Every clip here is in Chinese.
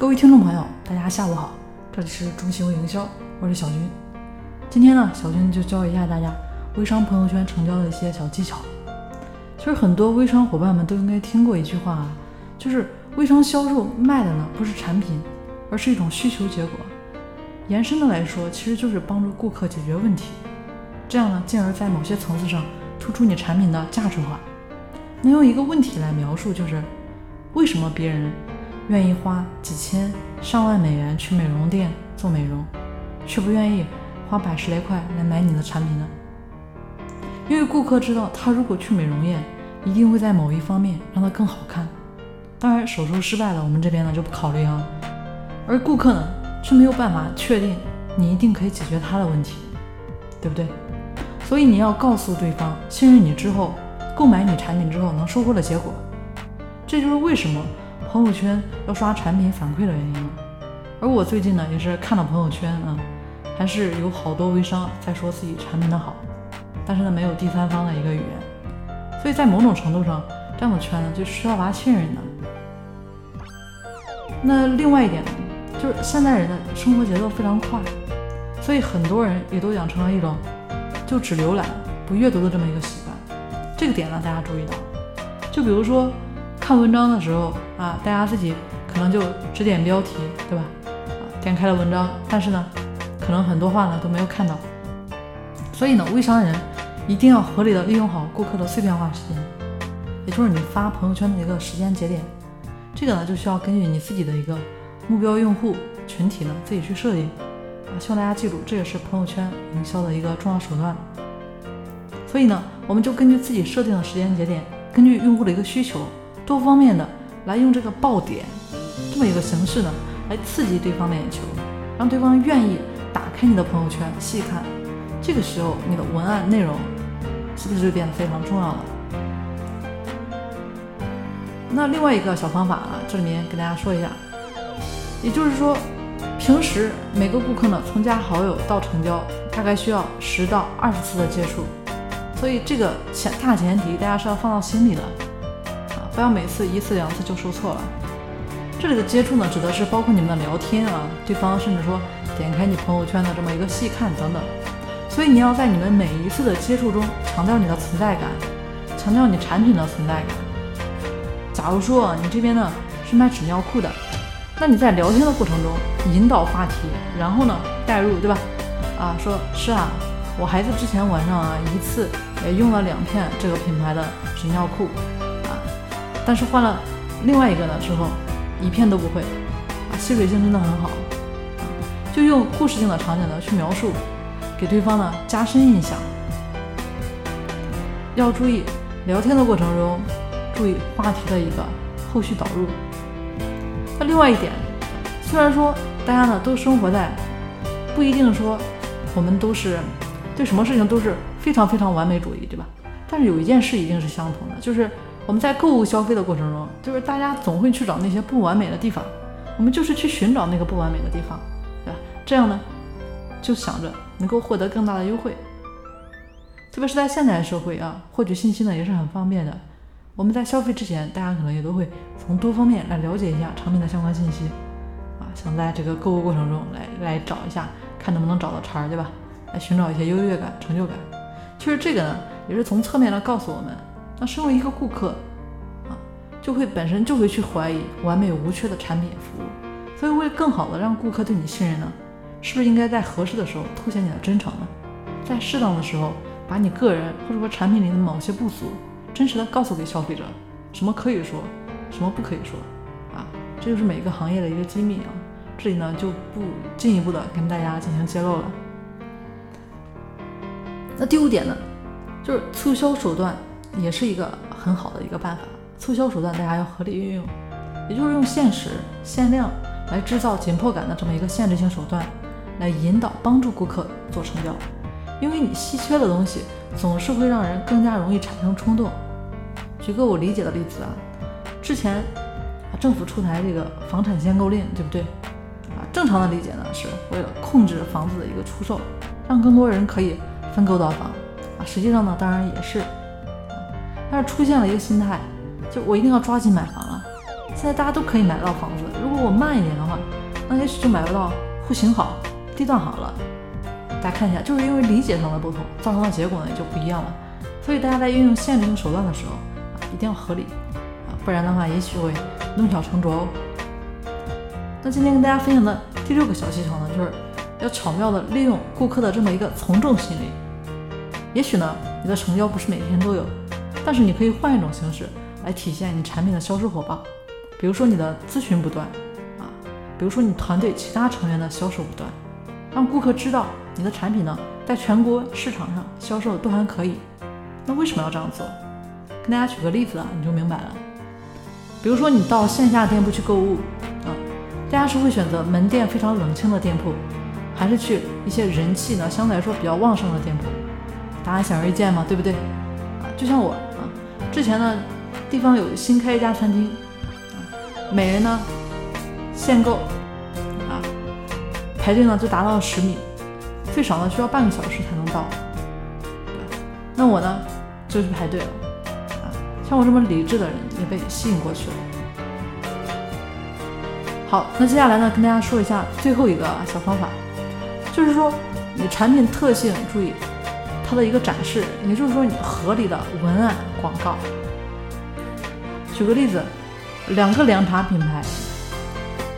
各位听众朋友，大家下午好，这里是中行营销，我是小军。今天呢，小军就教一下大家微商朋友圈成交的一些小技巧。其实很多微商伙伴们都应该听过一句话啊，就是微商销售卖的呢不是产品，而是一种需求结果。延伸的来说，其实就是帮助顾客解决问题，这样呢，进而在某些层次上突出你产品的价值化。能用一个问题来描述，就是为什么别人？愿意花几千上万美元去美容店做美容，却不愿意花百十来块来买你的产品呢？因为顾客知道，他如果去美容院，一定会在某一方面让他更好看。当然，手术失败了，我们这边呢就不考虑啊。而顾客呢，却没有办法确定你一定可以解决他的问题，对不对？所以你要告诉对方，信任你之后，购买你产品之后能收获的结果。这就是为什么。朋友圈要刷产品反馈的原因，而我最近呢也是看到朋友圈啊，还是有好多微商在说自己产品的好，但是呢没有第三方的一个语言，所以在某种程度上，这样的圈呢就需要挖信任的。那另外一点呢，就是现代人的生活节奏非常快，所以很多人也都养成了一种就只浏览不阅读的这么一个习惯。这个点呢大家注意到，就比如说。看文章的时候啊，大家自己可能就只点标题，对吧？啊，点开了文章，但是呢，可能很多话呢都没有看到。所以呢，微商人一定要合理的利用好顾客的碎片化时间，也就是你发朋友圈的一个时间节点。这个呢，就需要根据你自己的一个目标用户群体呢自己去设定。啊，希望大家记住，这也是朋友圈营销的一个重要手段。所以呢，我们就根据自己设定的时间节点，根据用户的一个需求。多方面的来用这个爆点这么一个形式呢，来刺激对方的眼球，让对方愿意打开你的朋友圈细看。这个时候，你的文案内容是不是就变得非常重要了？那另外一个小方法啊，这里面给大家说一下，也就是说，平时每个顾客呢，从加好友到成交，大概需要十到二十次的接触，所以这个前大前提大家是要放到心里的。不要每次一次两次就说错了。这里的接触呢，指的是包括你们的聊天啊，对方甚至说点开你朋友圈的这么一个细看等等。所以你要在你们每一次的接触中强调你的存在感，强调你产品的存在感。假如说你这边呢是卖纸尿裤的，那你在聊天的过程中引导话题，然后呢带入，对吧？啊，说是啊，我孩子之前晚上啊一次也用了两片这个品牌的纸尿裤。但是换了另外一个的时候，一片都不会，啊，吸水性真的很好，就用故事性的场景呢去描述，给对方呢加深印象。要注意聊天的过程中，注意话题的一个后续导入。那另外一点，虽然说大家呢都生活在，不一定说我们都是对什么事情都是非常非常完美主义，对吧？但是有一件事一定是相同的，就是。我们在购物消费的过程中，就是大家总会去找那些不完美的地方，我们就是去寻找那个不完美的地方，对吧？这样呢，就想着能够获得更大的优惠。特别是在现代社会啊，获取信息呢也是很方便的。我们在消费之前，大家可能也都会从多方面来了解一下产品的相关信息，啊，想在这个购物过程中来来找一下，看能不能找到茬儿，对吧？来寻找一些优越感、成就感。其实这个呢，也是从侧面来告诉我们。那身为一个顾客，啊，就会本身就会去怀疑完美无缺的产品服务，所以为了更好的让顾客对你信任呢，是不是应该在合适的时候凸显你的真诚呢？在适当的时候，把你个人或者说产品里的某些不足，真实的告诉给消费者，什么可以说，什么不可以说，啊，这就是每个行业的一个机密啊，这里呢就不进一步的跟大家进行揭露了。那第五点呢，就是促销手段。也是一个很好的一个办法，促销手段大家要合理运用，也就是用限时、限量来制造紧迫感的这么一个限制性手段，来引导帮助顾客做成交。因为你稀缺的东西总是会让人更加容易产生冲动。举个我理解的例子啊，之前啊政府出台这个房产限购令，对不对？啊，正常的理解呢是为了控制房子的一个出售，让更多人可以分购到房啊。实际上呢，当然也是。但是出现了一个心态，就我一定要抓紧买房了，现在大家都可以买到房子，如果我慢一点的话，那也许就买不到户型好、地段好了。大家看一下，就是因为理解上的不同，造成的结果呢也就不一样了。所以大家在运用限制性手段的时候啊，一定要合理啊，不然的话也许会弄巧成拙哦。那今天跟大家分享的第六个小技巧呢，就是要巧妙的利用顾客的这么一个从众心理。也许呢，你的成交不是每天都有，但是你可以换一种形式来体现你产品的销售火爆，比如说你的咨询不断啊，比如说你团队其他成员的销售不断，让顾客知道你的产品呢，在全国市场上销售都还可以。那为什么要这样做？跟大家举个例子啊，你就明白了。比如说你到线下店铺去购物啊，大家是会选择门店非常冷清的店铺，还是去一些人气呢相对来说比较旺盛的店铺？答案显而易见嘛，对不对？啊，就像我，之前呢地方有新开一家餐厅啊，每人呢限购啊，排队呢就达到了十米，最少呢需要半个小时才能到。那我呢就去排队了啊，像我这么理智的人也被吸引过去了。好，那接下来呢跟大家说一下最后一个小方法，就是说你产品特性，注意它的一个展示，也就是说你合理的文案广告。举个例子，两个凉茶品牌，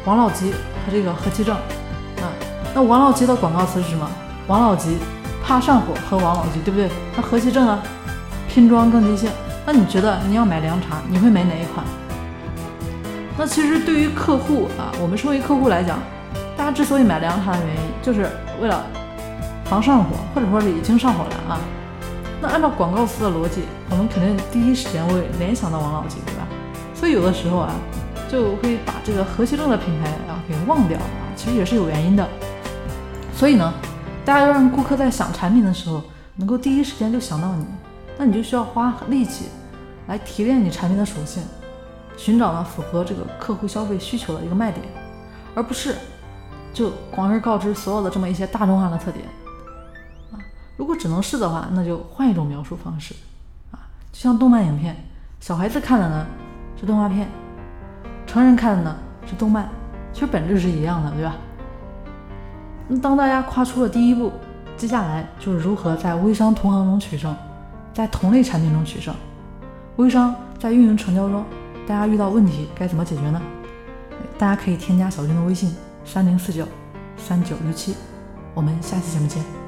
王老吉和这个和其正啊，那王老吉的广告词是什么？王老吉怕上火喝王老吉，对不对？那和其正呢？拼装更即兴。那你觉得你要买凉茶，你会买哪一款？那其实对于客户啊，我们身为客户来讲，大家之所以买凉茶的原因，就是为了防上火，或者说是已经上火了啊。那按照广告词的逻辑，我们肯定第一时间会联想到王老吉，对吧？所以有的时候啊，就会把这个和其正的品牌啊给忘掉啊，其实也是有原因的。所以呢，大家要让顾客在想产品的时候，能够第一时间就想到你，那你就需要花力气来提炼你产品的属性。寻找呢符合这个客户消费需求的一个卖点，而不是就广而告之所有的这么一些大众化的特点。如果只能是的话，那就换一种描述方式啊。就像动漫影片，小孩子看的呢是动画片，成人看的呢是动漫，其实本质是一样的，对吧？那当大家跨出了第一步，接下来就是如何在微商同行中取胜，在同类产品中取胜。微商在运营成交中。大家遇到问题该怎么解决呢？大家可以添加小军的微信三零四九三九六七，我们下期节目见。